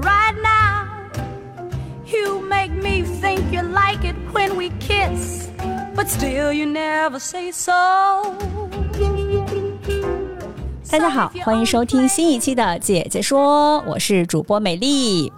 right now. You make me think you like it when we kiss, but still you never say so. 大家好，欢迎收听新一期的《姐姐说》，我是主播美丽。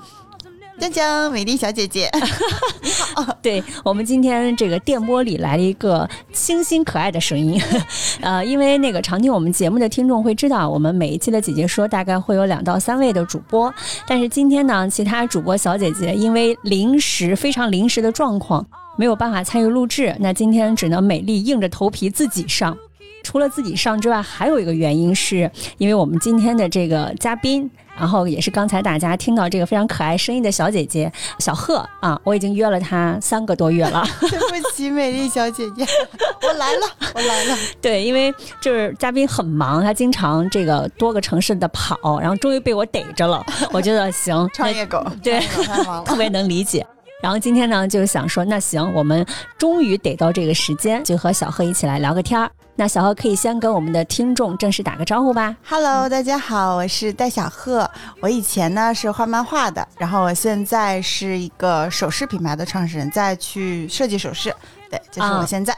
江江，美丽小姐姐，你好。对我们今天这个电波里来了一个清新可爱的声音，呃，因为那个常听我们节目的听众会知道，我们每一期的姐姐说大概会有两到三位的主播，但是今天呢，其他主播小姐姐因为临时非常临时的状况，没有办法参与录制，那今天只能美丽硬着头皮自己上。除了自己上之外，还有一个原因是因为我们今天的这个嘉宾。然后也是刚才大家听到这个非常可爱声音的小姐姐小贺啊，我已经约了她三个多月了。对不起，美丽小姐姐，我来了，我来了。对，因为就是嘉宾很忙，他经常这个多个城市的跑，然后终于被我逮着了。我觉得行，创业狗，对，特别能理解。然后今天呢，就想说，那行，我们终于逮到这个时间，就和小贺一起来聊个天儿。那小贺可以先跟我们的听众正式打个招呼吧。Hello，大家好，我是戴小贺。我以前呢是画漫画的，然后我现在是一个首饰品牌的创始人，在去设计首饰。对，这是我现在。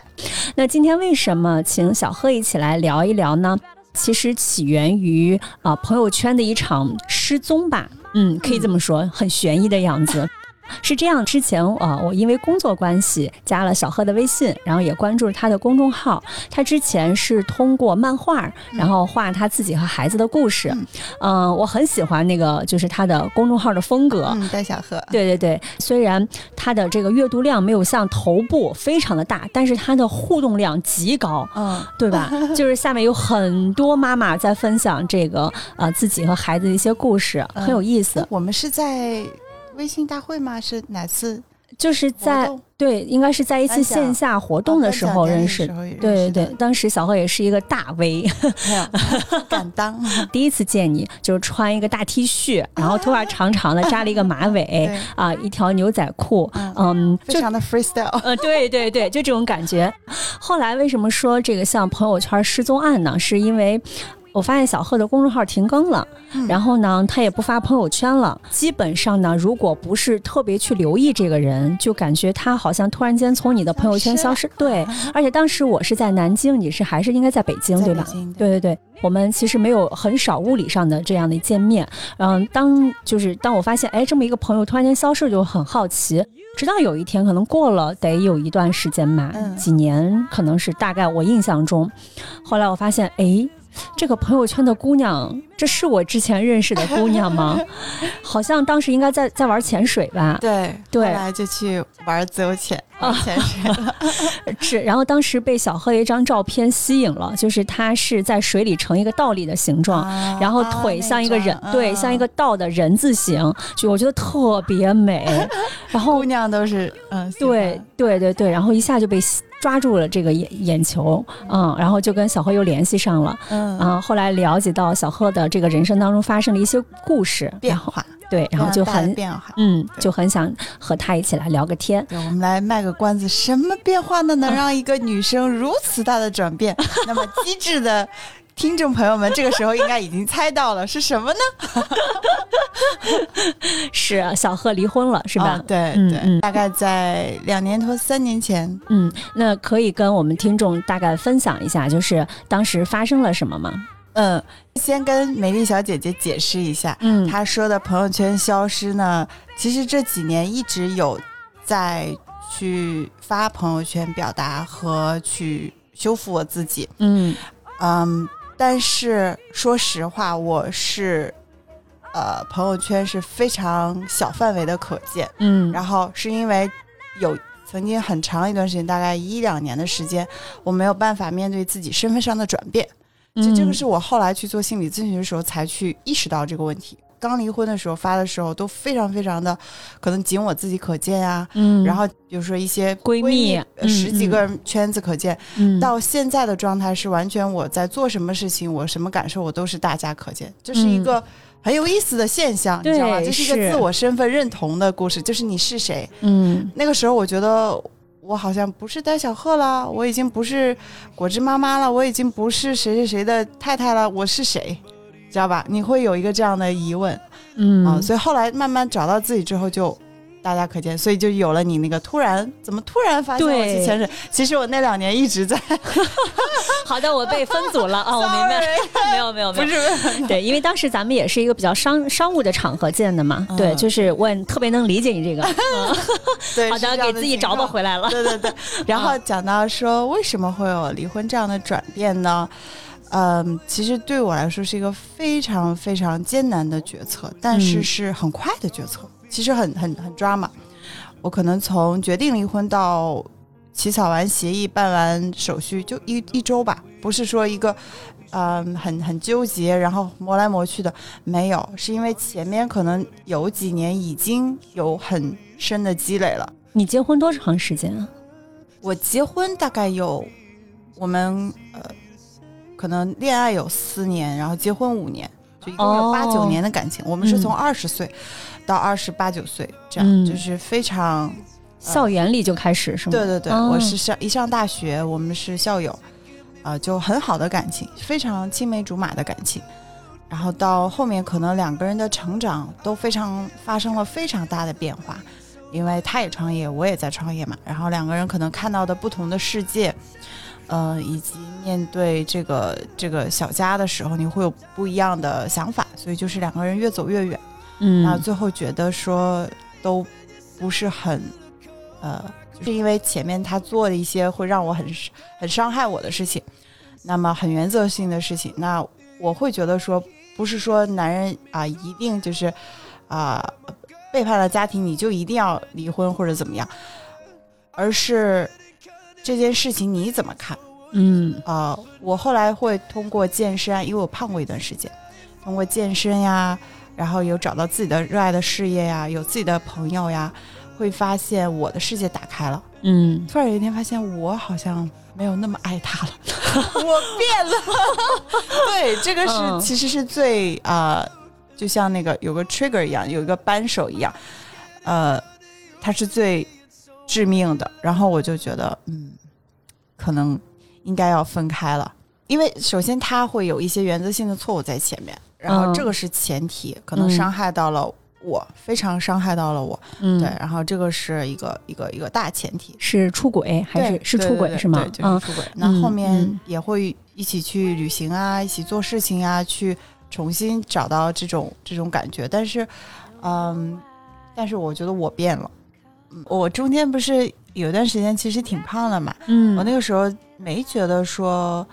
那今天为什么请小贺一起来聊一聊呢？其实起源于啊朋友圈的一场失踪吧。嗯，可以这么说，很悬疑的样子。是这样，之前啊，我因为工作关系加了小贺的微信，然后也关注了他的公众号。他之前是通过漫画，然后画他自己和孩子的故事。嗯，我很喜欢那个，就是他的公众号的风格。嗯，戴小贺。对对对，虽然他的这个阅读量没有像头部非常的大，但是他的互动量极高。嗯，对吧？就是下面有很多妈妈在分享这个呃自己和孩子的一些故事，很有意思。我们是在。微信大会吗？是哪次？就是在对，应该是在一次线下活动的时候认识。对对对，当时小贺也是一个大 V，敢当。第一次见你，就是穿一个大 T 恤，然后头发长长的，扎了一个马尾 啊，一条牛仔裤，嗯，非常的 freestyle。呃，对对对，就这种感觉。后来为什么说这个像朋友圈失踪案呢？是因为。我发现小贺的公众号停更了，然后呢，他也不发朋友圈了。基本上呢，如果不是特别去留意这个人，就感觉他好像突然间从你的朋友圈消失。对，而且当时我是在南京，你是还是应该在北京，对吧？对对对，我们其实没有很少物理上的这样的见面。嗯，当就是当我发现，哎，这么一个朋友突然间消失，就很好奇。直到有一天，可能过了得有一段时间吧，几年，可能是大概我印象中，后来我发现，哎。这个朋友圈的姑娘，这是我之前认识的姑娘吗？好像当时应该在在玩潜水吧？对对，后来就去玩自由潜啊潜水了。是，然后当时被小贺的一张照片吸引了，就是他是在水里成一个倒立的形状，然后腿像一个人，对，像一个倒的人字形，就我觉得特别美。然后姑娘都是嗯，对对对对，然后一下就被。抓住了这个眼眼球，嗯，然后就跟小贺又联系上了，嗯，后来了解到小贺的这个人生当中发生了一些故事变化，对，然后就很变化，嗯，就很想和他一起来聊个天。我们来卖个关子，什么变化呢？能 让一个女生如此大的转变？那么机智的。听众朋友们，这个时候应该已经猜到了是什么呢？是小贺离婚了，是吧？对对，大概在两年多、三年前。嗯，那可以跟我们听众大概分享一下，就是当时发生了什么吗？嗯，先跟美丽小姐姐解释一下，嗯，她说的朋友圈消失呢，其实这几年一直有在去发朋友圈表达和去修复我自己。嗯嗯。但是说实话，我是，呃，朋友圈是非常小范围的可见，嗯，然后是因为有曾经很长一段时间，大概一两年的时间，我没有办法面对自己身份上的转变，就这个是我后来去做心理咨询的时候才去意识到这个问题。刚离婚的时候发的时候，都非常非常的可能仅我自己可见啊、嗯，然后比如说一些闺蜜十几个人圈子可见，嗯到现在的状态是完全我在做什么事情，我什么感受，我都是大家可见，这是一个很有意思的现象，你知道吗？对这是一个自我身份认同的故事，就是你是谁。嗯那个时候我觉得我好像不是戴小鹤了，我已经不是果汁妈妈了，我已经不是谁谁谁的太太了，我是谁？知道吧？你会有一个这样的疑问。嗯。啊，所以后来慢慢找到自己之后就。大家可见，所以就有了你那个突然怎么突然发现我对。去潜水？其实我那两年一直在，好的，我被分组了啊，我明白，没有没有没不有，是对，因为当时咱们也是一个比较商商务的场合见的嘛，嗯。对，就是我也特别能理解你这个，对，好的，给自己找补回来了，对对对，然后讲到说为什么会有离婚这样的转变呢？嗯，其实对我来说是一个非常非常艰难的决策，但是嗯是很快的决策，其实很很很抓马。我可能从决定离婚到起草完协议、办完手续，就一一周吧，不是说一个。嗯，很很纠结，然后磨来磨去的，没有，是因为前面可能有几年已经有很深的积累了。你结婚多长时间啊？我结婚大概有，我们呃，可能恋爱有四年，然后结婚五年，就一共有哦八九年的感情。我们是从嗯二十岁到二十八九岁，这样、嗯就是非常。校园里就开始是吗？对对对，哦我是上一上大学，我们是校友，啊、就很好的感情，非常青梅竹马的感情。然后到后面，可能两个人的成长都非常发生了非常大的变化，因为他也创业，我也在创业嘛。然后两个人可能看到的不同的世界，呃，以及面对这个这个小家的时候，你会有不一样的想法，所以就是两个人越走越远。嗯，那最后觉得说都不是很，呃，就是因为前面他做了一些会让我很很伤害我的事情，那么很原则性的事情，那我会觉得说，不是说男人啊、一定就是啊、背叛了家庭你就一定要离婚或者怎么样，而是这件事情你怎么看？嗯呃，我后来会通过健身啊，因为我胖过一段时间，通过健身呀，然后有找到自己的热爱的事业呀，有自己的朋友呀，会发现我的世界打开了。嗯，突然有一天发现，我好像没有那么爱他了，我变了。对，这个是、嗯其实是最啊、呃就像那个有个 trigger 一样，有一个扳手一样，呃，它是最致命的。然后我就觉得，嗯，可能应该要分开了，因为首先他会有一些原则性的错误在前面，然后嗯这个是前提，可能嗯伤害到了我，非常伤害到了我。嗯，对，，然后这个是一个一个一个大前提。是出轨还是是出轨是吗对，？就嗯是出轨。那后面嗯也会一起去旅行啊，一起做事情啊，去重新找到这种这种感觉。但是，嗯，但是我觉得我变了。嗯我中间不是有段时间其实挺胖的嘛，嗯，我那个时候没觉得说，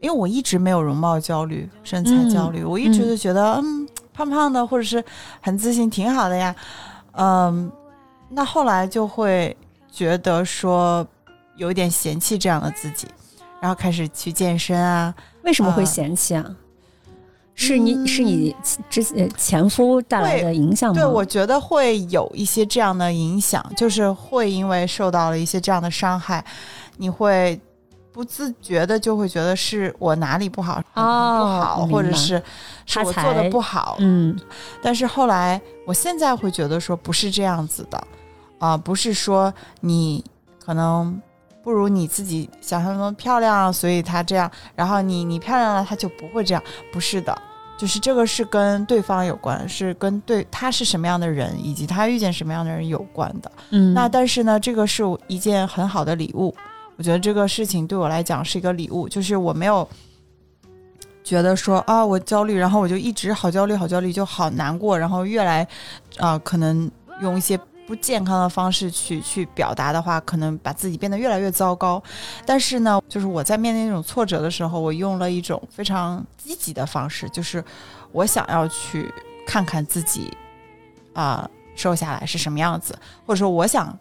因为我一直没有容貌焦虑、身材焦虑，我一直就觉得嗯胖胖的或者是很自信挺好的呀，嗯，那后来就会觉得说有一点嫌弃这样的自己，然后开始去健身啊，为什么会啊嫌弃啊？是你嗯是你之前前夫带来的影响吗？对我觉得会有一些这样的影响，就是会因为受到了一些这样的伤害，你会。不自觉的就会觉得是我哪里不好，哦不好，或者是是我做的不好，嗯但是后来，我现在会觉得说不是这样子的，啊、不是说你可能不如你自己想象中漂亮，所以他这样，然后你你漂亮了，他就不会这样，不是的，就是这个是跟对方有关，是跟对他是什么样的人，以及他遇见什么样的人有关的。嗯，那但是呢，这个是一件很好的礼物。我觉得这个事情对我来讲是一个礼物，就是我没有觉得说啊，我焦虑，然后我就一直好焦虑，好焦虑，就好难过，然后越来啊、可能用一些不健康的方式去去表达的话，可能把自己变得越来越糟糕。但是呢，就是我在面对那种挫折的时候，我用了一种非常积极的方式，就是我想要去看看自己啊、瘦下来是什么样子，或者说我想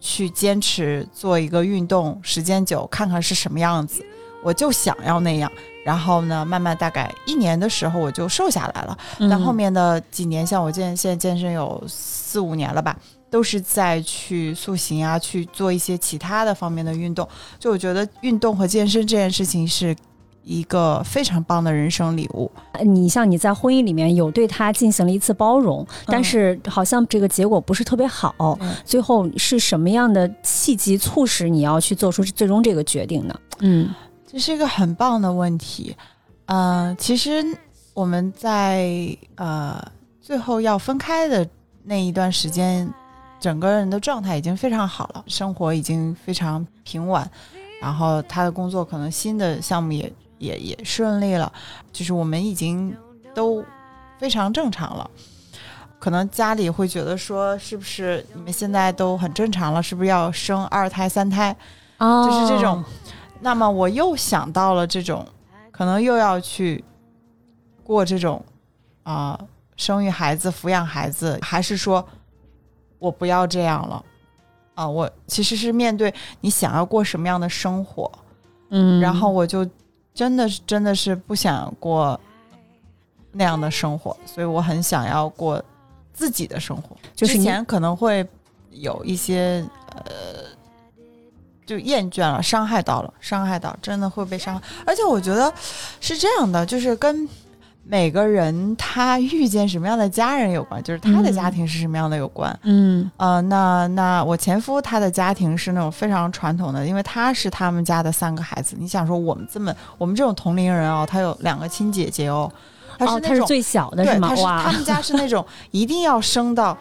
去坚持做一个运动时间久，看看是什么样子。我就想要那样。然后呢，慢慢大概一年的时候，我就瘦下来了。嗯但后面的几年，像我健现在健身有四五年了吧，都是在去塑形啊，去做一些其他的方面的运动。就我觉得运动和健身这件事情是一个非常棒的人生礼物。你像你在婚姻里面有对他进行了一次包容，但是好像这个结果不是特别好。嗯最后是什么样的契机促使你要去做出最终这个决定呢？嗯这是一个很棒的问题。嗯、其实我们在呃最后要分开的那一段时间，整个人的状态已经非常好了，生活已经非常平稳，然后他的工作可能新的项目也也也顺利了，就是我们已经都非常正常了。可能家里会觉得说，是不是你们现在都很正常了？是不是要生二胎、三胎？哦就是这种。那么我又想到了这种，可能又要去过这种啊、生育孩子、抚养孩子，还是说我不要这样了啊、我其实是面对你想要过什么样的生活，嗯，然后我就真的是真的是不想过那样的生活，所以我很想要过自己的生活。就是之前可能会有一些呃，就厌倦了，伤害到了，伤害到，真的会被伤害。而且我觉得是这样的，就是跟每个人他遇见什么样的家人有关，就是他的嗯家庭是什么样的有关。嗯呃，那那我前夫他的家庭是那种非常传统的，因为他是他们家的三个孩子。你想说我们这么我们这种同龄人哦，他有两个亲姐姐哦，他是哦，那是最小的对，是吗他？是他，们家是那种一定要生到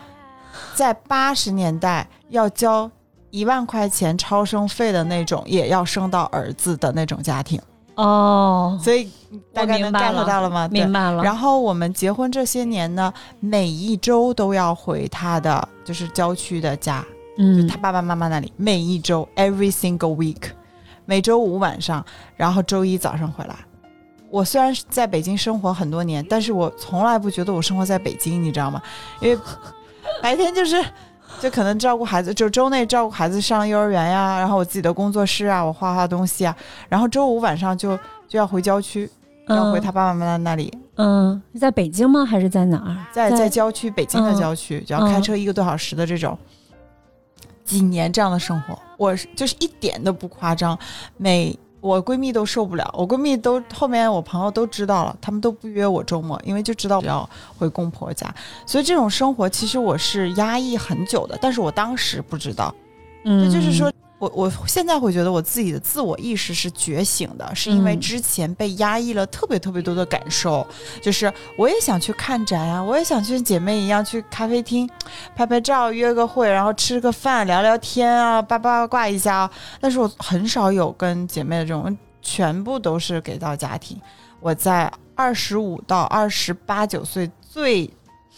在八十年代要交一万块钱超生费的那种，也要生到儿子的那种家庭，哦，所以大概能 get 到了吗？明白了。然后我们结婚这些年呢，每一周都要回他的就是郊区的家，就嗯他爸爸妈妈那里，每一周 every single week，每周五晚上，然后周一早上回来。我虽然是在北京生活很多年，但是我从来不觉得我生活在北京，你知道吗？因为白天就是就可能照顾孩子，就周内照顾孩子上幼儿园呀，然后我自己的工作室啊，我画画东西啊，然后周五晚上就就要回郊区，要回他爸爸妈妈那里，嗯，是在北京吗？还是在哪儿？在在郊区，北京的嗯郊区，就要开车一个多小时的这种，几年这样的生活，我是就是一点都不夸张。每我闺蜜都受不了，我闺蜜都后面我朋友都知道了，他们都不约我周末，因为就知道我要回公婆家，所以这种生活其实我是压抑很久的，但是我当时不知道。嗯，就是说，我我现在会觉得我自己的自我意识是觉醒的，是因为嗯之前被压抑了特别特别多的感受，就是我也想去看展啊，我也想去姐妹一样去咖啡厅拍拍照、约个会，然后吃个饭、聊聊天啊，八八卦一下啊。但是我很少有跟姐妹的这种，全部都是给到家庭。我在二十五到二十八九岁最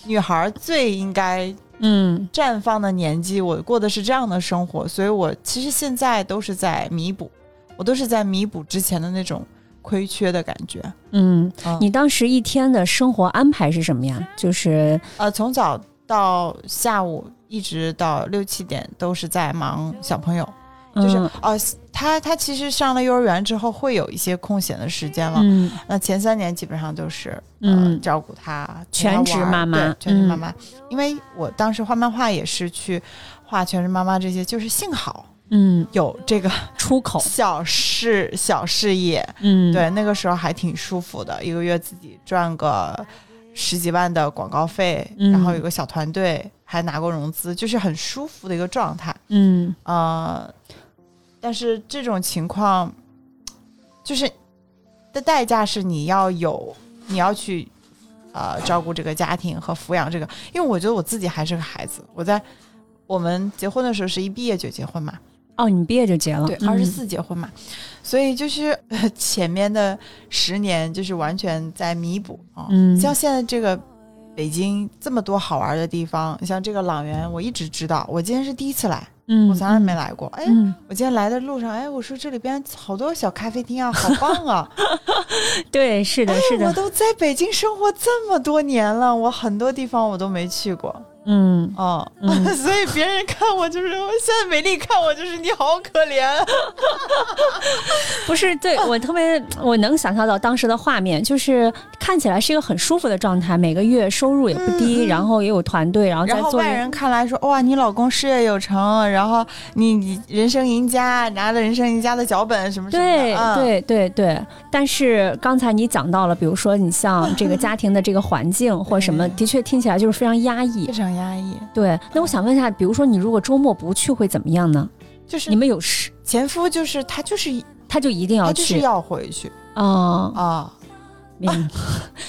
女孩最应该嗯绽放的年纪，我过的是这样的生活，所以我其实现在都是在弥补，我都是在弥补之前的那种亏缺的感觉。嗯，嗯你当时一天的生活安排是什么呀？就是呃，从早到下午一直到六七点都是在忙小朋友，就是嗯。呃，他他其实上了幼儿园之后会有一些空闲的时间了。嗯。那前三年基本上都是呃嗯。照顾他，全职妈妈对全职妈嗯。妈。因为我当时画漫画也是去画全职妈妈这些，就是幸好嗯，有这个出口，小事小事业，嗯，对，那个时候还挺舒服的，一个月自己赚个十几万的广告费，嗯。然后有个小团队，还拿过融资，就是很舒服的一个状态。嗯。呃，但是这种情况，就是的代价是你要有，你要去呃照顾这个家庭和抚养这个，因为我觉得我自己还是个孩子，我在我们结婚的时候是一毕业就结婚嘛，哦，你毕业就结了，对，嗯。二十，四结婚嘛，所以就是、呃、前面的十年就是完全在弥补啊。嗯。像现在这个北京这么多好玩的地方，像这个朗园，我一直知道，我今天是第一次来，嗯，我从来没来过。哎，嗯，我今天来的路上，哎，我说这里边好多小咖啡厅啊，好棒啊！对，是的，是的，我都在北京生活这么多年了，我很多地方我都没去过。嗯哦，嗯 所以别人看我就是，现在美丽看我就是你好可怜。不是，对 我特别，我能想象到当时的画面，就是看起来是一个很舒服的状态，每个月收入也不低，然后也有团队，然后在做这然后外人看来说，哇，你老公事业有成，然后你你人生赢家，拿了人生赢家的脚本什么什么的。对嗯、对对对，但是刚才你讲到了，比如说你像这个家庭的这个环境或什么，的确听起来就是非常压抑非。常压抑。对，那我想问一下，比如说你如果周末不去会怎么样呢？就是你们有事，前夫就是他就是他就一定要他就是去要回去哦，啊，明白。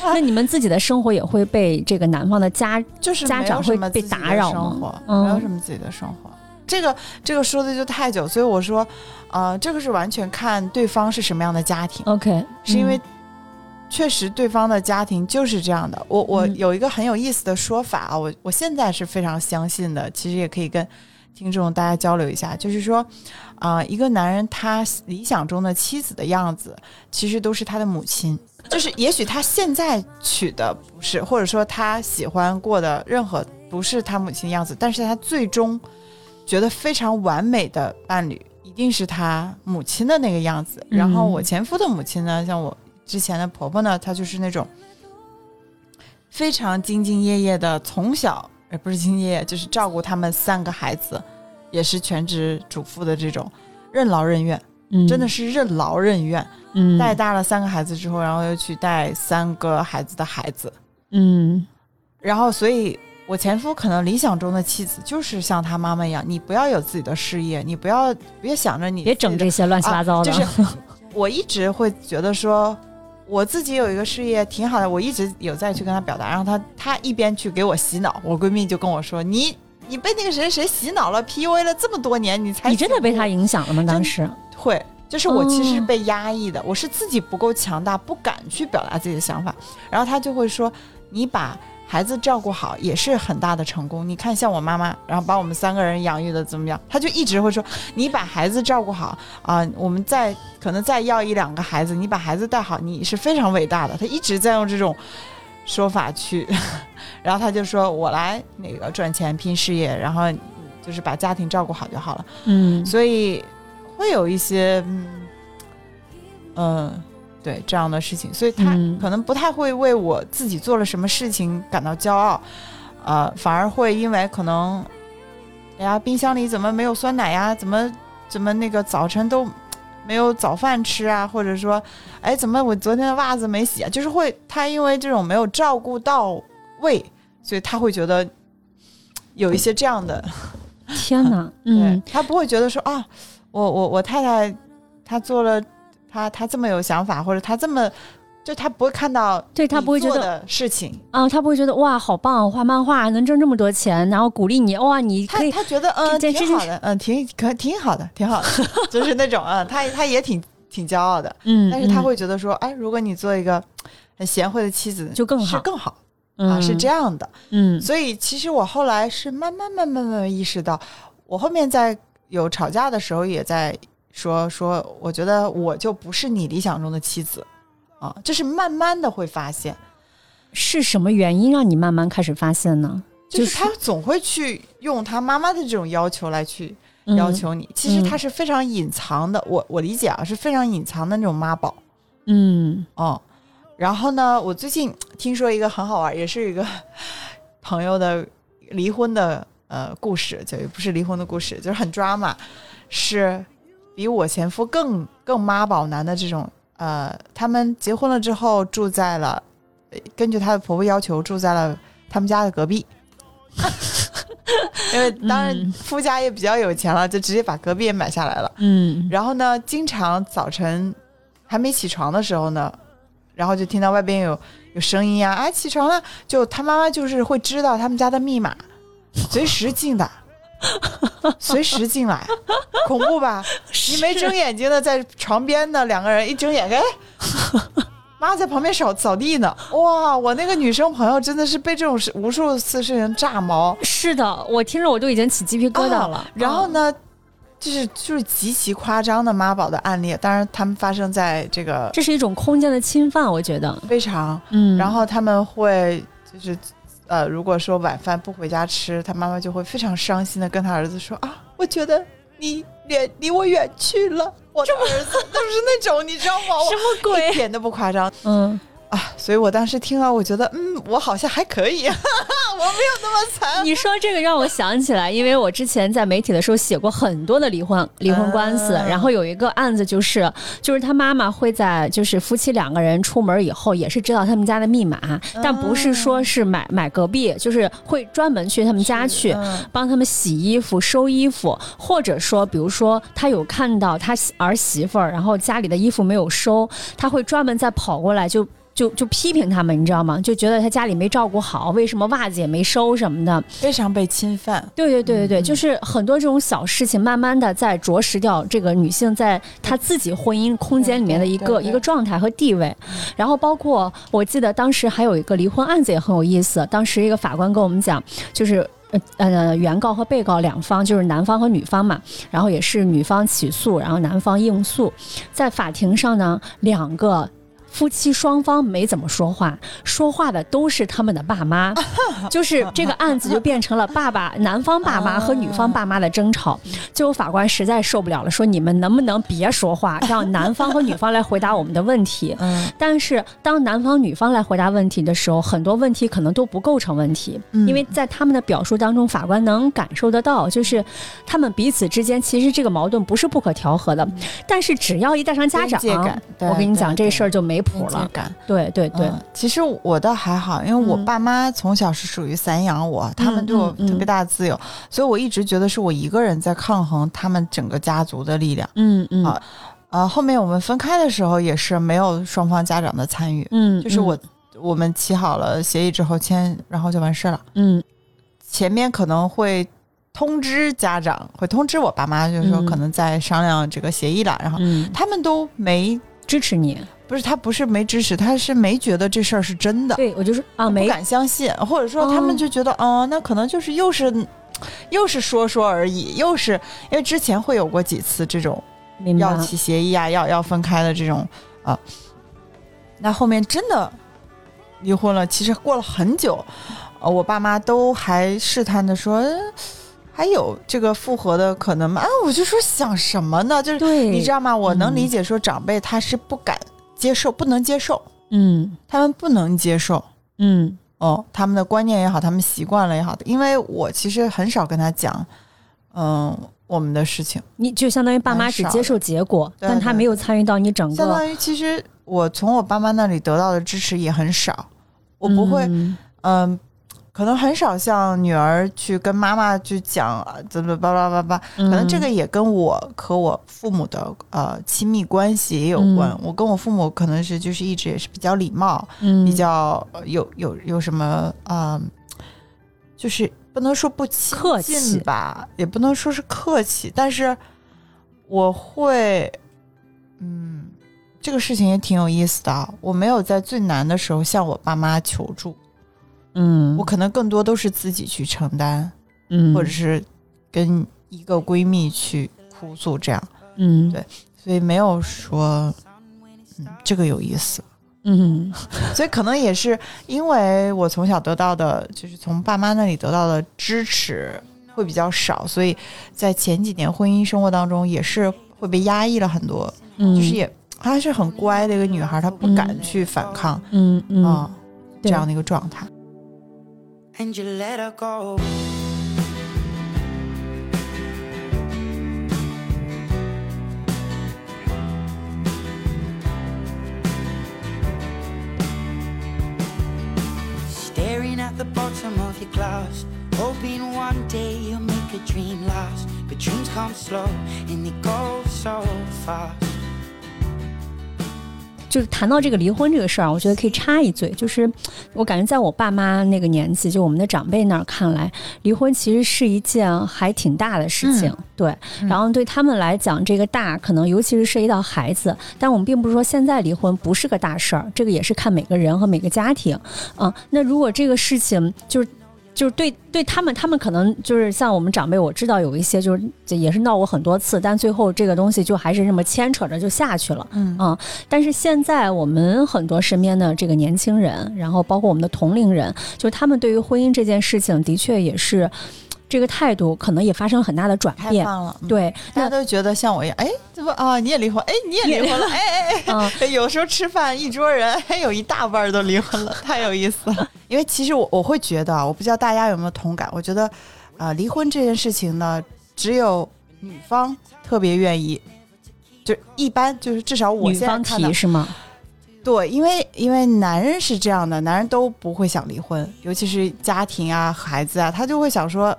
那你们自己的生活也会被这个男方的家就是家长会被打扰吗生活嗯没有什么自己的生活。这个这个说的就太久，所以我说，呃，这个是完全看对方是什么样的家庭，OK，是因为嗯确实对方的家庭就是这样的。我我嗯有一个很有意思的说法啊，我我现在是非常相信的，其实也可以跟听众大家交流一下，就是说，啊、一个男人他理想中的妻子的样子，其实都是他的母亲。就是 也许他现在娶的不是，或者说他喜欢过的任何不是他母亲的样子，但是他最终觉得非常完美的伴侣，一定是他母亲的那个样子。然后我前夫的母亲呢，像我之前的婆婆呢，她就是那种非常兢兢业业的，从小呃不是兢兢业业，就是照顾他们三个孩子，也是全职主妇的这种，任劳任怨，嗯真的是任劳任怨。嗯带大了三个孩子之后，然后又去带三个孩子的孩子，嗯然后所以。我前夫可能理想中的妻子就是像他妈妈一样，你不要有自己的事业，你不要别想着你别整这些乱七八糟的，啊就是我一直会觉得说，我自己有一个事业挺好的，我一直有在去跟他表达，然后他他一边去给我洗脑，我闺蜜就跟我说，你你被那个谁谁洗脑了，PUA 了这么多年，你才你真的被他影响了吗？当时会。就是我其实被压抑的，我是自己不够强大，不敢去表达自己的想法。然后他就会说：“你把孩子照顾好也是很大的成功。你看，像我妈妈，然后把我们三个人养育的怎么样？她就一直会说：你把孩子照顾好啊、我们再可能再要一两个孩子，你把孩子带好，你是非常伟大的。她一直在用这种说法去，然后她就说我来那个赚钱拼事业，然后就是把家庭照顾好就好了。嗯所以会有一些嗯嗯、对这样的事情，所以他嗯可能不太会为我自己做了什么事情感到骄傲，呃，反而会因为可能，哎呀，冰箱里怎么没有酸奶呀？怎么怎么那个早晨都没有早饭吃啊？或者说，哎，怎么我昨天的袜子没洗啊？就是会他因为这种没有照顾到位，所以他会觉得有一些这样的。天哪，对嗯他不会觉得说啊，我我我太太她做了，她她这么有想法，或者他这么，就他不会看到对他不会觉得做的事情，啊，他不会觉得哇好棒，画漫画能挣这么多钱，然后鼓励你哇，你可以他他觉得嗯挺好的，嗯挺可挺好的，挺好的，就是那种嗯，他他也挺挺骄傲的，嗯，但是他嗯会觉得说，哎，如果你做一个很贤惠的妻子，就更好是更好啊，是这，样的。嗯所以其实我后来是慢慢慢慢慢慢意识到，我后面在有吵架的时候也在说说，我觉得我就不是你理想中的妻子啊，就是慢慢的会发现，是什么原因让你慢慢开始发现呢？就是他总会去用他妈妈的这种要求来去嗯要求你，其实他是非常隐藏的，我我理解啊是非常隐藏的那种妈宝嗯哦。然后呢，我最近听说一个很好玩，也是一个朋友的离婚的呃故事，就也不是离婚的故事，就是很抓马，是比我前夫更更妈宝男的这种。呃，他们结婚了之后住在了，呃根据她的婆婆要求住在了他们家的隔壁。因为当然嗯夫家也比较有钱了，就直接把隔壁也买下来了。嗯然后呢，经常早晨还没起床的时候呢，然后就听到外边有有声音啊，哎，起床了！就他妈妈就是会知道他们家的密码，随时进的，随时进来，恐怖吧？你没睁眼睛的在床边的两个人一睁眼，哎，妈在旁边扫扫地呢。哇，我那个女生朋友真的是被这种事无数次事情炸毛。是的，我听着我都已经起鸡皮疙瘩了。啊然后呢，就是就是极其夸张的妈宝的案例，当然他们发生在这个这是一种空间的侵犯，我觉得。非常，嗯，然后他们会就是呃，如果说晚饭不回家吃，他妈妈就会非常伤心的跟他儿子说啊，我觉得你远离我远去了，我的儿子 都是那种你知道吗？什么鬼？一点都不夸张，嗯。啊，所以我当时听了，我觉得，嗯，我好像还可以，我没有那么惨。你说这个让我想起来，因为我之前在媒体的时候写过很多的离婚离婚官司，然后有一个案子就是，就是他妈妈会在就是夫妻两个人出门以后，也是知道他们家的密码，但不是说是买买隔壁，就是会专门去他们家去帮他们洗衣服、收衣服，或者说，比如说他有看到他儿媳妇儿，然后家里的衣服没有收，他会专门再跑过来就。就就批评他们，你知道吗？就觉得他家里没照顾好，为什么袜子也没收什么的，非常被侵犯。对对对对对，就是很多这种小事情，慢慢的在着实掉这个女性在她自己婚姻空间里面的一个一个状态和地位。然后包括我记得当时还有一个离婚案子也很有意思，当时一个法官跟我们讲，就是呃呃原告和被告两方就是男方和女方嘛，然后也是女方起诉，然后男方应诉，在法庭上呢两个。夫妻双方没怎么说话，说话的都是他们的爸妈，就是这个案子就变成了爸爸男方爸妈和女方爸妈的争吵。最后法官实在受不了了，说你们能不能别说话，让男方和女方来回答我们的问题。嗯，但是当男方女方来回答问题的时候，很多问题可能都不构成问题，因为在他们的表述当中，法官能感受得到，就是他们彼此之间其实这个矛盾不是不可调和的，但是只要一带上家长，我跟你讲这事儿就没。谱了，感。对对对，其实我倒还好，因为我爸妈从小是属于散养我，他们对我特别大的自由，所以我一直觉得是我一个人在抗衡他们整个家族的力量。嗯嗯。啊，呃，后面我们分开的时候也是没有双方家长的参与，嗯，就是我我们起好了协议之后签，然后就完事了。嗯，前面可能会通知家长，会通知我爸妈，就是说可能在商量这个协议了，然后他们都没支持你。不是他不是没支持，他是没觉得这事儿是真的。对我就是啊，没敢相信，或者说他们就觉得哦，那可能就是又是又是说说而已，又是因为之前会有过几次这种要起协议啊，要要分开的这种啊。那后面真的离婚了，其实过了很久，呃，我爸妈都还试探的说还有这个复合的可能吗？啊，我就说想什么呢？就是你知道吗？我能理解说长辈他是不敢。接受不能接受，嗯，他们不能接受，嗯，哦，他们的观念也好，他们习惯了也好，因为我其实很少跟他讲，嗯，我们的事情，你就相当于爸妈只接受结果，但他没有参与到你整个，相当于其实我从我爸妈那里得到的支持也很少，我不会，嗯。可能很少像女儿去跟妈妈去讲怎么叭叭叭叭，可能这个也跟我和我父母的呃亲密关系也有关。我跟我父母可能是就是一直也是比较礼貌，比较有有有什么啊，就是不能说不客气吧，也不能说是客气，但是我会，嗯，这个事情也挺有意思的。我没有在最难的时候向我爸妈求助。嗯，我可能更多都是自己去承担，嗯，或者是跟一个闺蜜去哭诉这样，嗯，对，所以没有说，嗯，这个有意思，嗯，所以可能也是因为我从小得到的，就是从爸妈那里得到的支持会比较少，所以在前几年婚姻生活当中也是会被压抑了很多，嗯，就是也她是很乖的一个女孩，她不敢去反抗，嗯嗯。啊，这样的一个状态。And you let her go. Staring at the bottom of your glass, hoping one day you'll make a dream last. But dreams come slow and they go so fast. 就是谈到这个离婚这个事儿，我觉得可以插一嘴，就是我感觉在我爸妈那个年纪，就我们的长辈那儿看来，离婚其实是一件还挺大的事情，对。然后对他们来讲，这个大可能尤其是涉及到孩子，但我们并不是说现在离婚不是个大事儿，这个也是看每个人和每个家庭，嗯。那如果这个事情就是。就是对对他们，他们可能就是像我们长辈，我知道有一些就是也是闹过很多次，但最后这个东西就还是这么牵扯着就下去了。嗯嗯，但是现在我们很多身边的这个年轻人，然后包括我们的同龄人，就是他们对于婚姻这件事情，的确也是这个态度可能也发生了很大的转变。对，大家都觉得像我一样，哎，怎么啊？你也离婚？哎，你也离婚了？哎哎 嗯哎，有时候吃饭一桌人，哎，有一大半都离婚了，太有意思了。因为其实我我会觉得啊，我不知道大家有没有同感，我觉得啊、离婚这件事情呢，只有女方特别愿意，就一般就是至少我女方现在看到提是吗？对，因为因为男人是这样的，男人都不会想离婚，尤其是家庭啊、孩子啊，他就会想说，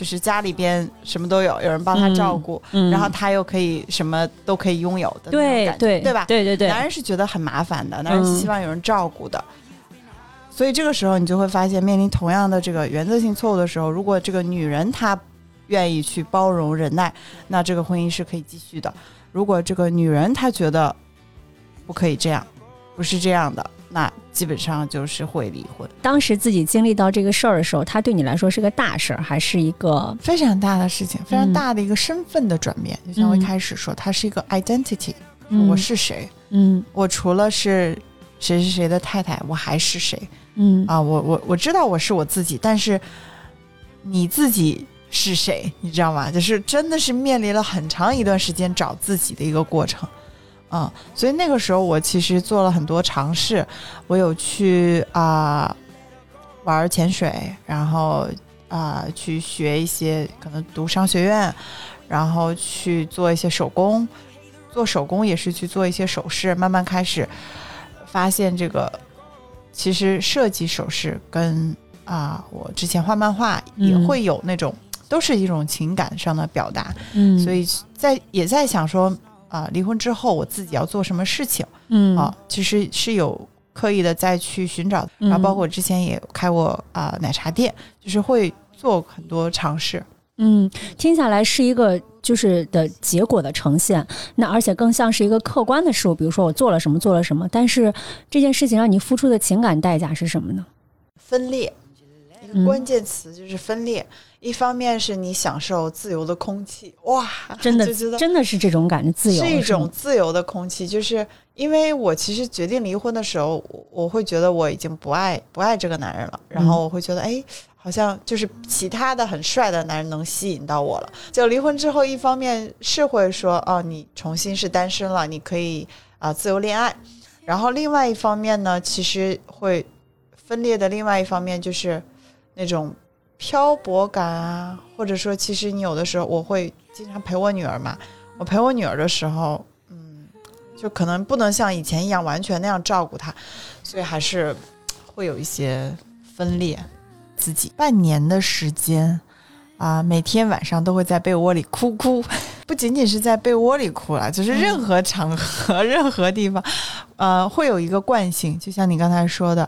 就是家里边什么都有，有人帮他照顾，嗯，然后他又可以什么都可以拥有的那种感觉对对对吧？对对对，男人是觉得很麻烦的，男人希望有人照顾的。所以这个时候，你就会发现，面临同样的这个原则性错误的时候，如果这个女人她愿意去包容忍耐，那这个婚姻是可以继续的。如果这个女人她觉得不可以这样，不是这样的，那基本上就是会离婚。当时自己经历到这个事儿的时候，它对你来说是个大事儿，还是一个非常大的事情，非常嗯大的一个身份的转变。就像我一嗯开始说，它是一个 identity，、嗯我是谁？嗯我除了是谁谁谁的太太，我还是谁？嗯啊，我我我知道我是我自己，但是你自己是谁？你知道吗？就是真的是面临了很长一段时间找自己的一个过程。嗯，所以那个时候我其实做了很多尝试，我有去啊、玩潜水，然后啊、去学一些可能读商学院，然后去做一些手工，做手工也是去做一些首饰，慢慢开始发现这个其实设计首饰跟啊、我之前画漫画也嗯。会有那种，都是一种情感上的表达，嗯，所以在也在想说啊、离婚之后我自己要做什么事情嗯啊，其实是有刻意的再去寻找，嗯然后包括我之前也开过啊、奶茶店，就是会做很多尝试。嗯，听下来是一个就是的结果的呈现，那而且更像是一个客观的事物，比如说我做了什么，做了什么，但是这件事情让你付出的情感代价是什么呢？分裂，一嗯个关键词就是分裂。一方面是你享受自由的空气，哇，真的 真的是这种感觉，自由是一种自由的空气。就是因为我其实决定离婚的时候，我我会觉得我已经不爱不爱这个男人了，然后我会觉得哎。好像就是其他的很帅的男人能吸引到我了。就离婚之后，一方面是会说哦，你重新是单身了，你可以啊、自由恋爱。然后另外一方面呢，其实会分裂的另外一方面就是那种漂泊感啊，或者说，其实你有的时候我会经常陪我女儿嘛，我陪我女儿的时候，嗯，就可能不能像以前一样完全那样照顾她，所以还是会有一些分裂。自己半年的时间啊、每天晚上都会在被窝里哭哭，不仅仅是在被窝里哭了，就是任何场合、任何地方，呃，会有一个惯性，就像你刚才说的，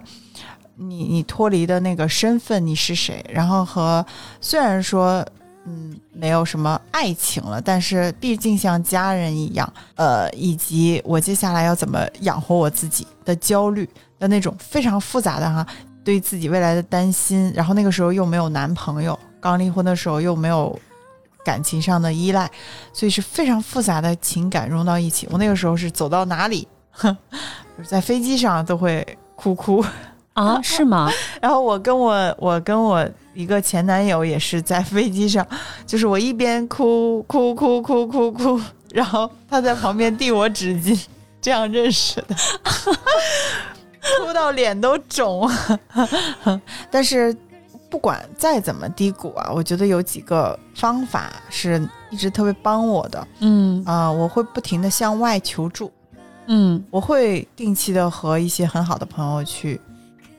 你你脱离的那个身份你是谁，然后和虽然说嗯没有什么爱情了，但是毕竟像家人一样，呃，以及我接下来要怎么养活我自己的焦虑的那种非常复杂的哈，对自己未来的担心，然后那个时候又没有男朋友，刚离婚的时候又没有。感情上的依赖，所以是非常复杂的情感融到一起。我那个时候是走到哪里，在飞机上都会哭哭。啊？是吗？然后我跟我我跟我一个前男友也是在飞机上，就是我一边哭哭哭哭哭哭，然后他在旁边递我纸巾，这样认识的，哭到脸都肿。但是不管再怎么低谷啊，我觉得有几个方法是一直特别帮我的嗯啊、我会不停的向外求助。嗯我会定期的和一些很好的朋友去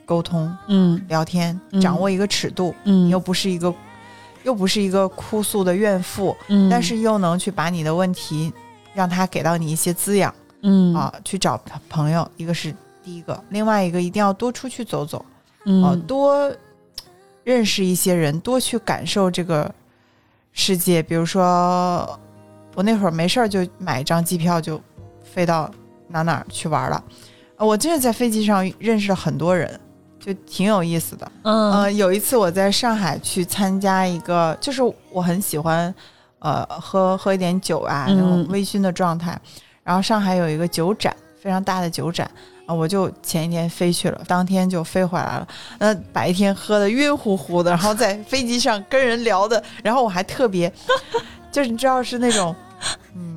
沟通、嗯聊天，嗯掌握一个尺度。嗯，你又不是一个，又不是一个哭诉的怨妇，嗯，但是又能去把你的问题，让他给到你一些滋养、嗯啊，去找朋友。一个是第一个，另外一个一定要多出去走走，嗯啊，多认识一些人，多去感受这个世界。比如说，我那会儿没事儿就买一张机票就飞到哪哪去玩了。呃我真的在飞机上认识了很多人，就挺有意思的。嗯呃，有一次我在上海去参加一个，就是我很喜欢，呃，喝喝一点酒啊，那种嗯微醺的状态。然后上海有一个酒展，非常大的酒展啊，我就前一天飞去了，当天就飞回来了。那白天喝的晕乎乎的，然后在飞机上跟人聊的，然后我还特别，就是你知道是那种，嗯。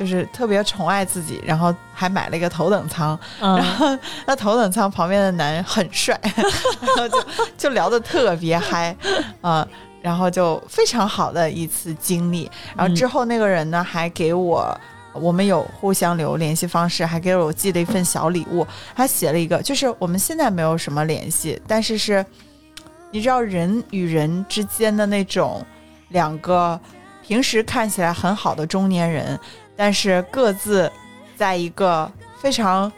就是特别宠爱自己，然后还买了一个头等舱，然嗯后那头等舱旁边的男人很帅，然后就就聊得特别嗨，啊、然后就非常好的一次经历。然后之后那个人呢还给我，我们有互相留联系方式，还给我寄了一份小礼物，他写了一个，就是我们现在没有什么联系，但是是，你知道人与人之间的那种两个平时看起来很好的中年人，但是各自在一个非常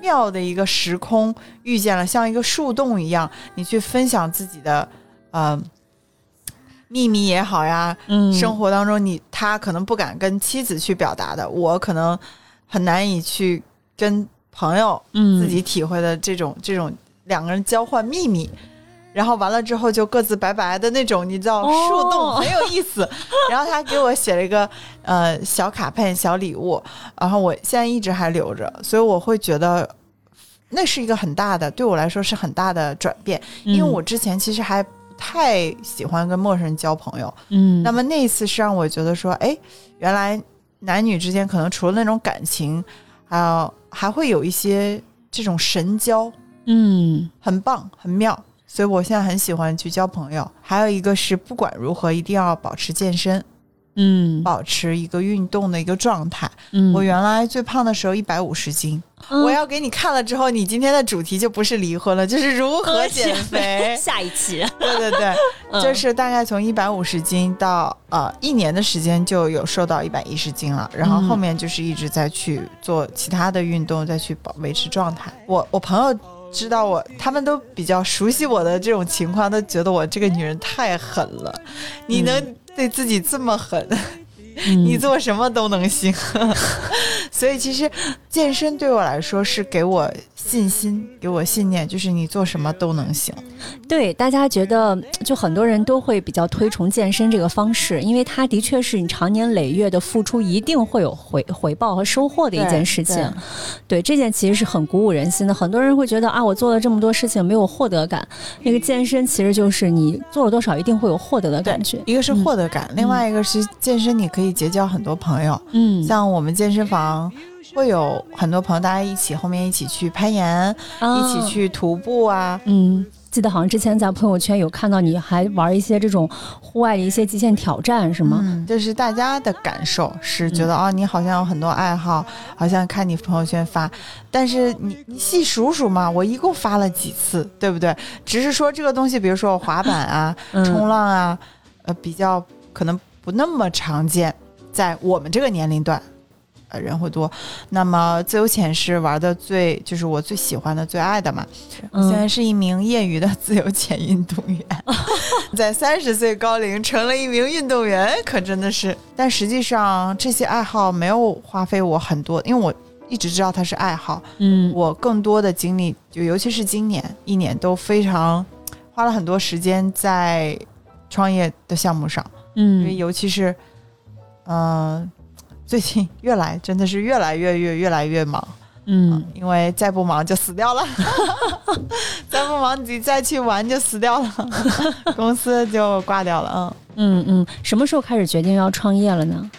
妙的一个时空遇见了，像一个树洞一样，你去分享自己的呃秘密也好呀，嗯生活当中你他可能不敢跟妻子去表达的，我可能很难以去跟朋友嗯自己体会的这种、这种两个人交换秘密。然后完了之后就各自拜拜的那种，你知道哦。树洞很有意思。然后他给我写了一个呃小卡片、小礼物，然后我现在一直还留着，所以我会觉得那是一个很大的，对我来说是很大的转变，因为我之前其实还不太喜欢跟陌生人交朋友。嗯。那么那一次是让我觉得说，哎，原来男女之间可能除了那种感情，还有还会有一些这种神交，嗯。很棒，很妙。所以我现在很喜欢去交朋友。还有一个是，不管如何，一定要保持健身，嗯。保持一个运动的一个状态。嗯。我原来最胖的时候一百五十斤，嗯。我要给你看了之后，你今天的主题就不是离婚了，就是如何减 肥。下一期。对 对对，嗯。就是大概从一百五十斤到呃一年的时间就有瘦到一百一十斤了，然后嗯。后面就是一直在去做其他的运动，再去保维持状态。我我朋友知道我，他们都比较熟悉我的这种情况，都觉得我这个女人太狠了，你能对自己这么狠，你嗯做什么都能行。所以其实健身对我来说是给我信心，给我信念，就是你做什么都能行。对，大家觉得就很多人都会比较推崇健身这个方式，因为它的确是你长年累月的付出一定会有回回报和收获的一件事情。对这件其实是很鼓舞人心的。很多人会觉得啊，我做了这么多事情没有获得感，那个健身其实就是你做了多少一定会有获得的感觉。一个是获得感，另外一个是健身，你可以结交很多朋友。嗯，像我们健身房会有很多朋友，大家一起后面一起去攀岩，一起啊去徒步啊。嗯，记得好像之前在朋友圈有看到你还玩一些这种户外的一些极限挑战，是吗？嗯，就是大家的感受是觉得啊、你好像有很多爱好，好像看你朋友圈发，但是你你细数数嘛，我一共发了几次，对不对？只是说这个东西，比如说我滑板啊、嗯冲浪啊，呃，比较可能不那么常见，在我们这个年龄段。呃，人会多。那么自由潜是玩的最，就是我最喜欢的、最爱的嘛。我现在是一名业余的自由潜运动员，在三十岁高龄成了一名运动员，可真的是。但实际上这些爱好没有花费我很多，因为我一直知道它是爱好。嗯我更多的精力，就尤其是今年一年都非常花了很多时间在创业的项目上，嗯因为嗯尤其是，嗯、最近越来真的是越来越越越来越忙。嗯因为再不忙就死掉了，再不忙你再去玩就死掉了，公司就挂掉了。嗯，嗯嗯，什么时候开始决定要创业了呢？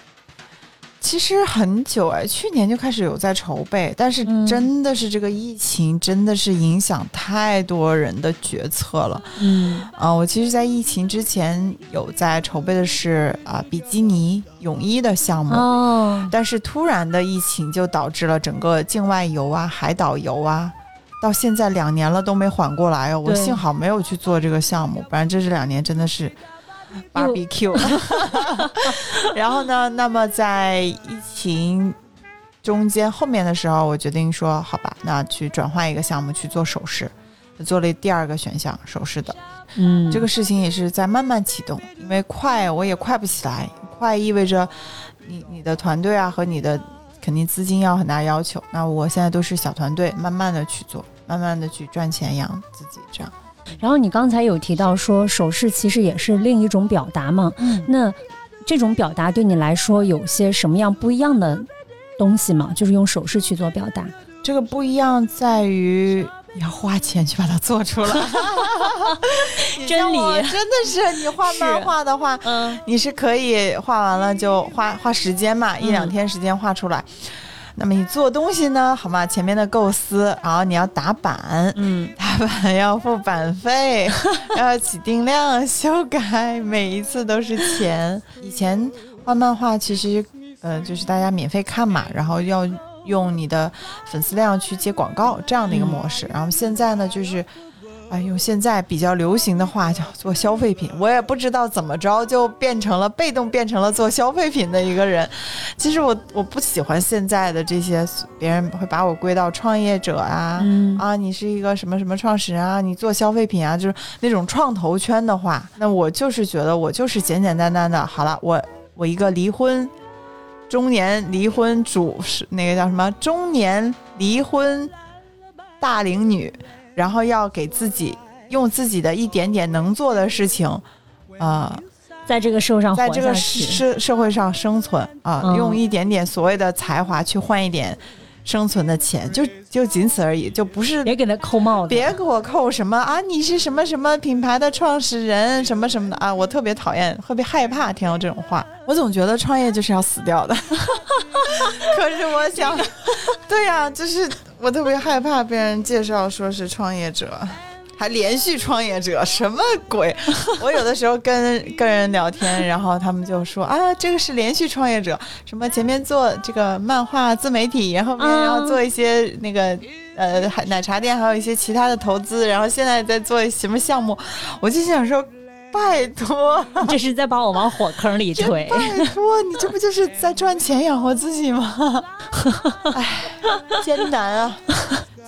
其实很久哎，去年就开始有在筹备，但是嗯真的是这个疫情真的是影响太多人的决策了。嗯啊、我其实，在疫情之前有在筹备的是啊、比基尼泳衣的项目。哦，但是突然的疫情就导致了整个境外游啊、海岛游啊，到现在两年了都没缓过来哦。我幸好没有去做这个项目，不然这这两年真的是 barbecue。然后呢，那么在疫情中间后面的时候，我决定说，好吧，那去转换一个项目去做首饰。做了第二个选项，首饰的嗯，这个事情也是在慢慢启动，因为快我也快不起来，快意味着你你的团队啊和你的肯定资金要很大要求。那我现在都是小团队，慢慢的去做，慢慢的去赚钱养自己，这样。然后你刚才有提到说手势其实也是另一种表达嘛？嗯那这种表达对你来说有些什么样不一样的东西吗？就是用手势去做表达。这个不一样在于你要花钱去把它做出来。你真理真的是你画漫画的话，嗯你是可以画完了就花花时间嘛，一两嗯天时间画出来。那么你做东西呢？好吗？前面的构思，然后你要打板，嗯打板要付版费，要起定量、修改，每一次都是钱。以前画漫画其实呃就是大家免费看嘛，然后要用你的粉丝量去接广告这样的一个模式。然后现在呢就是。哎，用现在比较流行的话叫做消费品，我也不知道怎么着就变成了被动变成了做消费品的一个人。其实我我不喜欢现在的这些，别人会把我归到创业者啊，嗯啊，你是一个什么什么创始人啊，你做消费品啊，就是那种创投圈的话，那我就是觉得我就是简简单单的，好了，我我一个离婚中年离婚主是那个叫什么中年离婚大龄女，然后要给自己用自己的一点点能做的事情，呃，在这个社会上活在这个社社会上生存啊、嗯。用一点点所谓的才华去换一点生存的钱，就就仅此而已，就不是别给他扣帽子，别给我扣什么啊！你是什么什么品牌的创始人，什么什么的啊！我特别讨厌，特别害怕听到这种话。我总觉得创业就是要死掉的。可是我想，对呀、就是我特别害怕被人介绍说是创业者。还连续创业者，什么鬼？我有的时候跟跟人聊天，然后他们就说啊，这个是连续创业者，什么前面做这个漫画自媒体，然后面啊然后做一些那个呃奶茶店，还有一些其他的投资，然后现在在做什么项目，我就想说，拜托，这是在把我往火坑里推。拜托，你这不就是在赚钱养活自己吗？哎，艰难啊！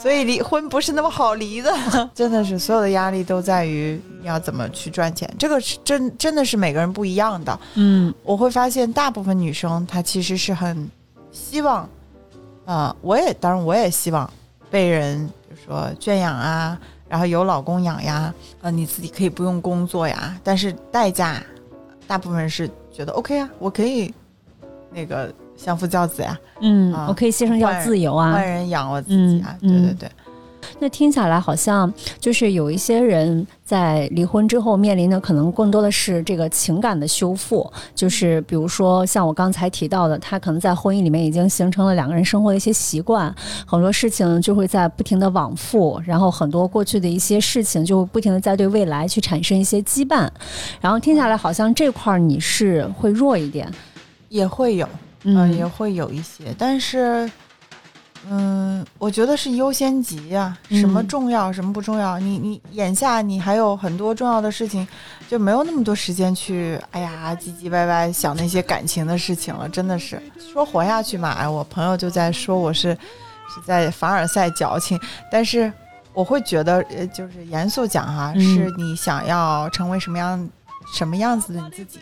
所以离婚不是那么好离的，真的是所有的压力都在于你要怎么去赚钱，这个是真真的是每个人不一样的。嗯我会发现大部分女生她其实是很希望，呃，我也当然我也希望被人比如说圈养啊，然后有老公养呀，呃，你自己可以不用工作呀，但是代价，大部分是觉得 OK 啊，我可以那个相夫教子呀，嗯，啊我可以牺牲掉自由啊外。人养我自己啊，对对对。那听下来好像就是有一些人在离婚之后面临的可能更多的是这个情感的修复，就是比如说像我刚才提到的，他可能在婚姻里面已经形成了两个人生活的一些习惯，很多事情就会在不停的往复，然后很多过去的一些事情就会不停的在对未来去产生一些羁绊，然后听下来好像这块儿你是会弱一点，也会有，嗯、嗯，也会有一些，但是，嗯，我觉得是优先级呀、什么嗯重要，什么不重要？你你眼下你还有很多重要的事情，就没有那么多时间去，哎呀，唧唧歪歪想那些感情的事情了，真的是说活下去嘛。哎，我朋友就在说我是是在凡尔赛矫情，但是我会觉得，呃，就是严肃讲哈，嗯是你想要成为什么样什么样子的你自己。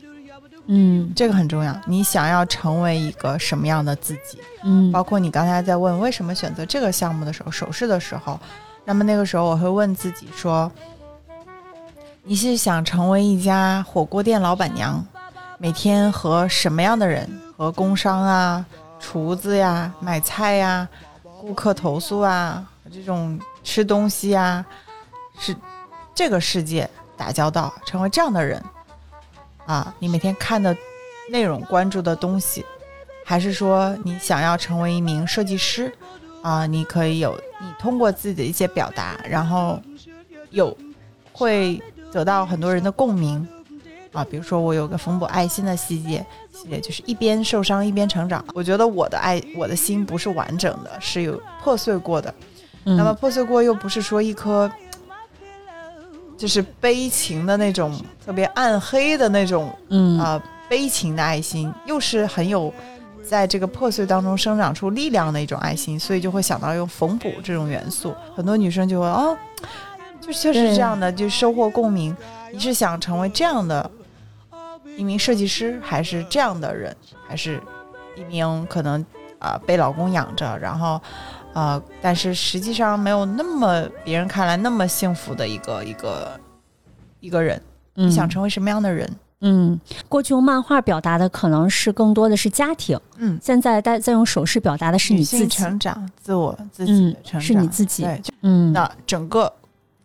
嗯这个很重要。你想要成为一个什么样的自己？嗯包括你刚才在问为什么选择这个项目的时候，手势的时候，那么那个时候我会问自己说：你是想成为一家火锅店老板娘，每天和什么样的人？和工商啊、厨子呀、买菜呀、顾客投诉啊，这种吃东西啊，是这个世界打交道，成为这样的人啊，你每天看的内容、关注的东西，还是说你想要成为一名设计师啊？你可以有你通过自己的一些表达，然后有会得到很多人的共鸣啊。比如说我有个缝补爱心的系列，系列就是一边受伤一边成长。我觉得我的爱，我的心不是完整的，是有破碎过的。嗯那么破碎过又不是说一颗。就是悲情的那种，特别暗黑的那种嗯啊、悲情的爱心，又是很有在这个破碎当中生长出力量的一种爱心，所以就会想到用缝补这种元素。很多女生就会哦，就确实对这样的，就收获共鸣。你是想成为这样的一名设计师，还是这样的人，还是一名可能啊、被老公养着，然后呃，但是实际上没有那么别人看来那么幸福的一个一个一个人。你想成为什么样的人？嗯，过去用漫画表达的可能是更多的是家庭，嗯，现在在在用手势表达的是你自己成长、自我自己的成长，是你自己。对，嗯，那整个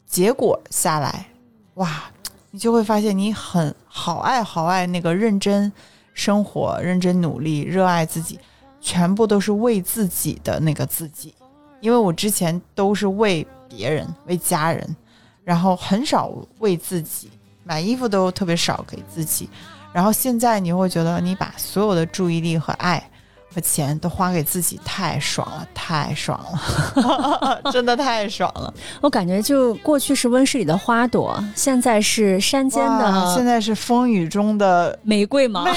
结果下来，哇，你就会发现你很好爱好爱那个认真生活、认真努力、热爱自己，全部都是为自己的那个自己。因为我之前都是为别人、为家人，然后很少为自己。买衣服都特别少给自己，然后现在你会觉得你把所有的注意力和爱和钱都花给自己，太爽了，太爽了，真的太爽了。我感觉就过去是温室里的花朵，现在是山间的，现在是风雨中的玫瑰吗？铿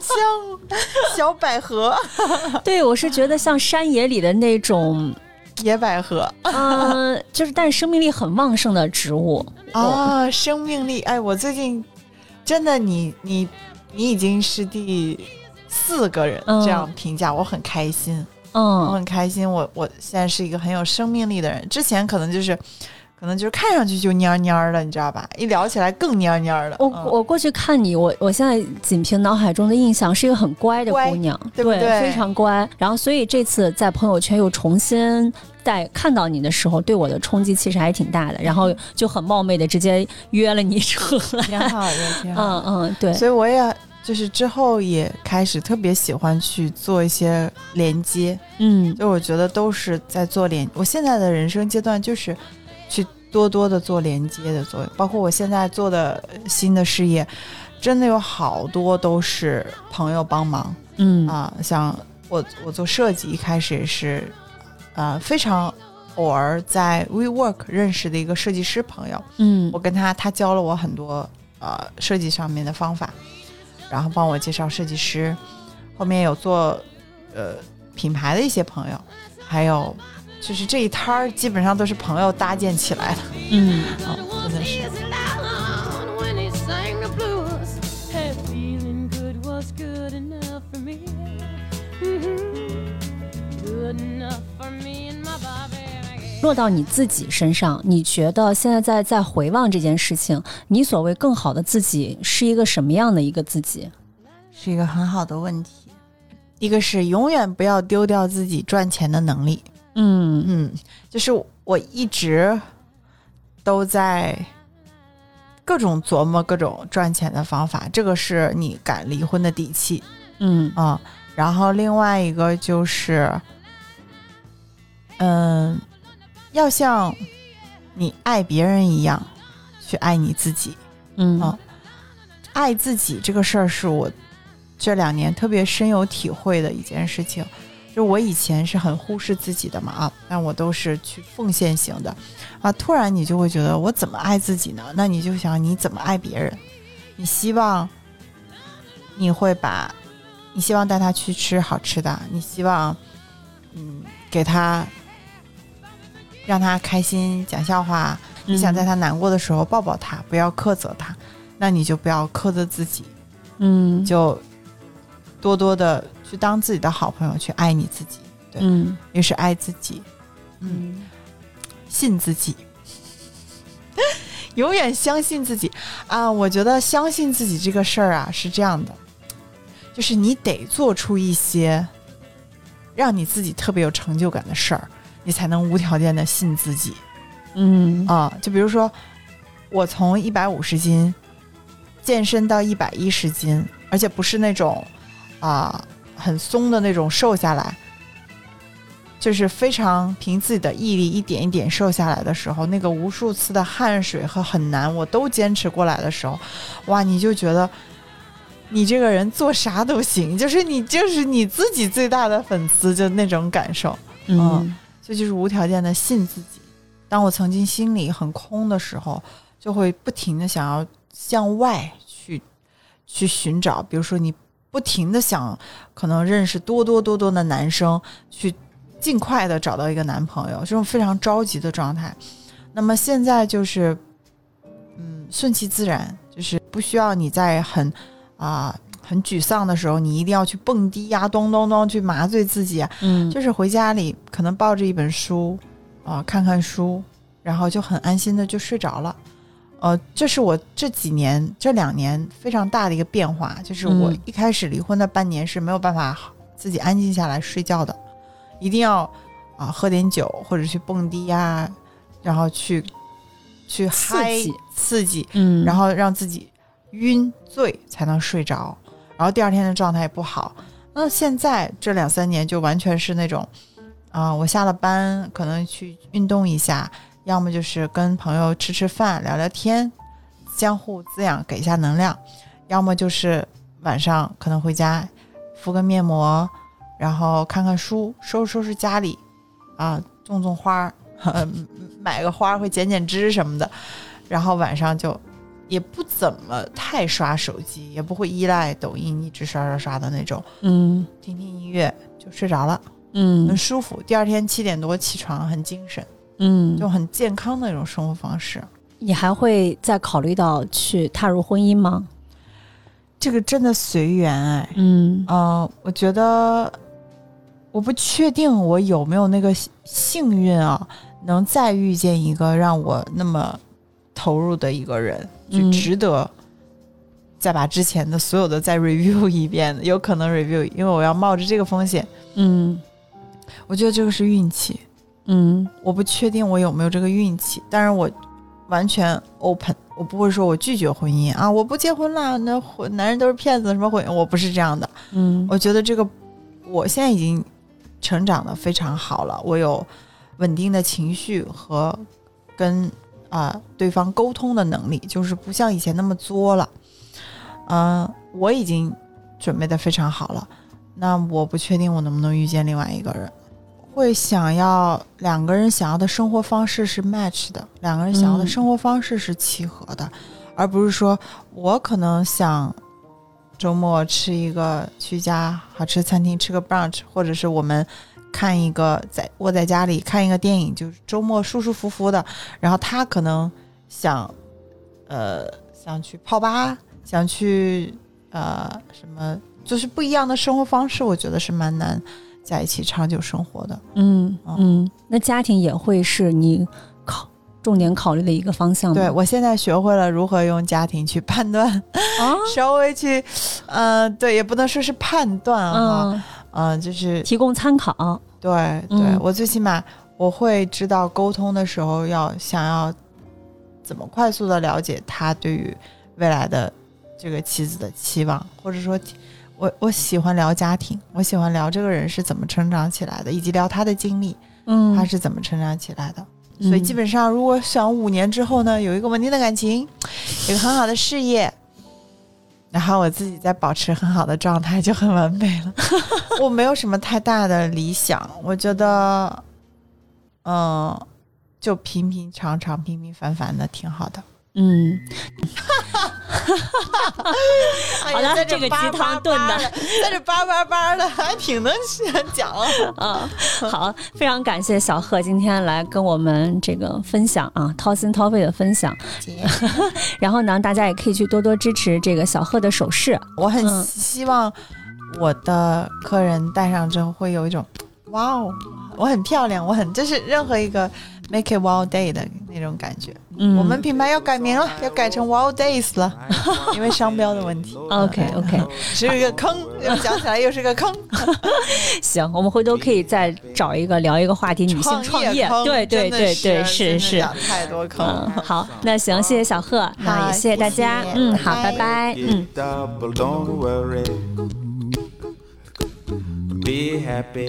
锵小百合。对，我是觉得像山野里的那种。野百合，嗯，就是但是生命力很旺盛的植物啊，生命力，哎，我最近真的，你你你已经是第四个人这样评价，我很开心，嗯，我很开心，我我现在是一个很有生命力的人，之前可能就是。可能就是看上去就蔫蔫的，你知道吧？一聊起来更蔫蔫的。我我过去看你，我我现在仅凭脑海中的印象是一个很乖的姑娘，对对对？非常乖。然后，所以这次在朋友圈又重新在看到你的时候，对我的冲击其实还挺大的。然后就很冒昧的直接约了你出来，挺好的，挺好。嗯嗯，对。所以我也就是之后也开始特别喜欢去做一些连接，嗯，就我觉得都是在做连。我现在的人生阶段就是。去多多的做连接的作用，包括我现在做的新的事业，真的有好多都是朋友帮忙。嗯啊，像我我做设计一开始也是，呃，非常偶尔在 WeWork 认识的一个设计师朋友。嗯，我跟他他教了我很多呃设计上面的方法，然后帮我介绍设计师。后面有做呃品牌的一些朋友，还有。就是这一摊儿基本上都是朋友搭建起来的，嗯，真的是。落到你自己身上，你觉得现在在在回望这件事情，你所谓更好的自己是一个什么样的一个自己？是一个很好的问题。一个是永远不要丢掉自己赚钱的能力。嗯嗯，就是我一直都在各种琢磨各种赚钱的方法，这个是你敢离婚的底气。嗯啊，然后另外一个就是，嗯，要像你爱别人一样去爱你自己。嗯啊，爱自己这个事儿是我这两年特别深有体会的一件事情。就我以前是很忽视自己的嘛啊，但我都是去奉献型的，啊，突然你就会觉得我怎么爱自己呢？那你就想你怎么爱别人？你希望你会把，你希望带他去吃好吃的，你希望嗯给他让他开心讲笑话，你想在他难过的时候抱抱他，不要苛责他，那你就不要苛责自己，嗯，就多多的。去当自己的好朋友，去爱你自己，对，嗯，也是爱自己，嗯，信自己，永远相信自己。啊！我觉得相信自己这个事儿啊是这样的，就是你得做出一些让你自己特别有成就感的事儿，你才能无条件的信自己，嗯。啊，就比如说我从一百五十斤健身到一百一十斤，而且不是那种啊。很松的那种瘦下来，就是非常凭自己的毅力一点一点瘦下来的时候，那个无数次的汗水和很难我都坚持过来的时候，哇，你就觉得你这个人做啥都行，就是你就是你自己最大的粉丝，就那种感受，嗯，这就是无条件的信自己。当我曾经心里很空的时候，就会不停的想要向外去去寻找，比如说你。不停的想，可能认识多多多多的男生，去尽快的找到一个男朋友，这种非常着急的状态。那么现在就是，嗯，顺其自然，就是不需要你在很啊很沮丧的时候，你一定要去蹦迪呀，咚咚咚去麻醉自己。啊。嗯，就是回家里可能抱着一本书啊、看看书，然后就很安心的就睡着了。呃，这是我这几年这两年非常大的一个变化，就是我嗯。一开始离婚的半年是没有办法自己安静下来睡觉的，一定要啊、喝点酒或者去蹦迪呀、然后去去刺嗨激。刺激，嗯，然后让自己晕醉才能睡着，然后第二天的状态也不好。那现在这两三年就完全是那种，啊、我下了班可能去运动一下，要么就是跟朋友吃吃饭、聊聊天，相互滋养，给一下能量；要么就是晚上可能回家敷个面膜，然后看看书，收拾收拾家里，啊，种种花儿，买个花儿会剪剪枝什么的，然后晚上就也不怎么太刷手机，也不会依赖抖音一直刷刷刷的那种，嗯。听听音乐就睡着了，嗯。很舒服。第二天七点多起床，很精神，嗯，就很健康的一种生活方式。你还会再考虑到去踏入婚姻吗？这个真的随缘哎，嗯。嗯、我觉得我不确定我有没有那个幸幸运啊，能再遇见一个让我那么投入的一个人，就嗯值得再把之前的所有的再 review 一遍，有可能 review，因为我要冒着这个风险。嗯我觉得这个是运气，嗯我不确定我有没有这个运气，但是我完全 open，我不会说我拒绝婚姻啊，我不结婚了，那婚男人都是骗子，什么婚姻，我不是这样的。嗯我觉得这个我现在已经成长的非常好了，我有稳定的情绪和跟啊、对方沟通的能力，就是不像以前那么作了。嗯、我已经准备的非常好了，那我不确定我能不能遇见另外一个人。会想要两个人想要的生活方式是 match 的，两个人想要的嗯生活方式是契合的，而不是说我可能想周末吃一个去一家好吃餐厅吃个 brunch，或者是我们看一个在窝在家里看一个电影，就是周末舒舒服服的。然后他可能想，呃，想去泡吧，想去呃什么，就是不一样的生活方式，我觉得是蛮难在一起长久生活的。嗯嗯，那家庭也会是你考重点考虑的一个方向。对我现在学会了如何用家庭去判断，啊，稍微去，呃，对，也不能说是判断哈，嗯，嗯、就是提供参考。对对，嗯我最起码我会知道沟通的时候要想要怎么快速的了解他对于未来的这个妻子的期望，或者说我我喜欢聊家庭，我喜欢聊这个人是怎么成长起来的，以及聊他的经历，嗯，他是怎么成长起来的。所以基本本上，如果想五年之后呢，有一个稳定的感情，有个很好的事业，然后我自己再保持很好的状态，就很完美了。我没有什么太大的理想，我觉得，嗯、就平平常常、平平凡凡的挺好的。嗯，好好了这个鸡汤炖的，在这叭叭叭的，还挺能讲。啊，好，非常感谢小贺今天来跟我们这个分享啊，掏心掏肺的分享。然后呢，大家也可以去多多支持这个小贺的首饰。我很嗯希望我的客人戴上之后会有一种哇哦，我很漂亮，我很就是任何一个 make it wow day 的那种感觉。嗯，我们品牌要改名了，要改成 wow days 了，因为商标的问题。OK OK，是一个坑，又讲起来又是个坑。行，我们回头可以再找一个聊一个话题，女性创业。对对对对，是是是。讲太多坑。嗯，好，那行，谢谢小贺，那也谢谢大家嗯，好，拜拜拜。嗯。Be happy,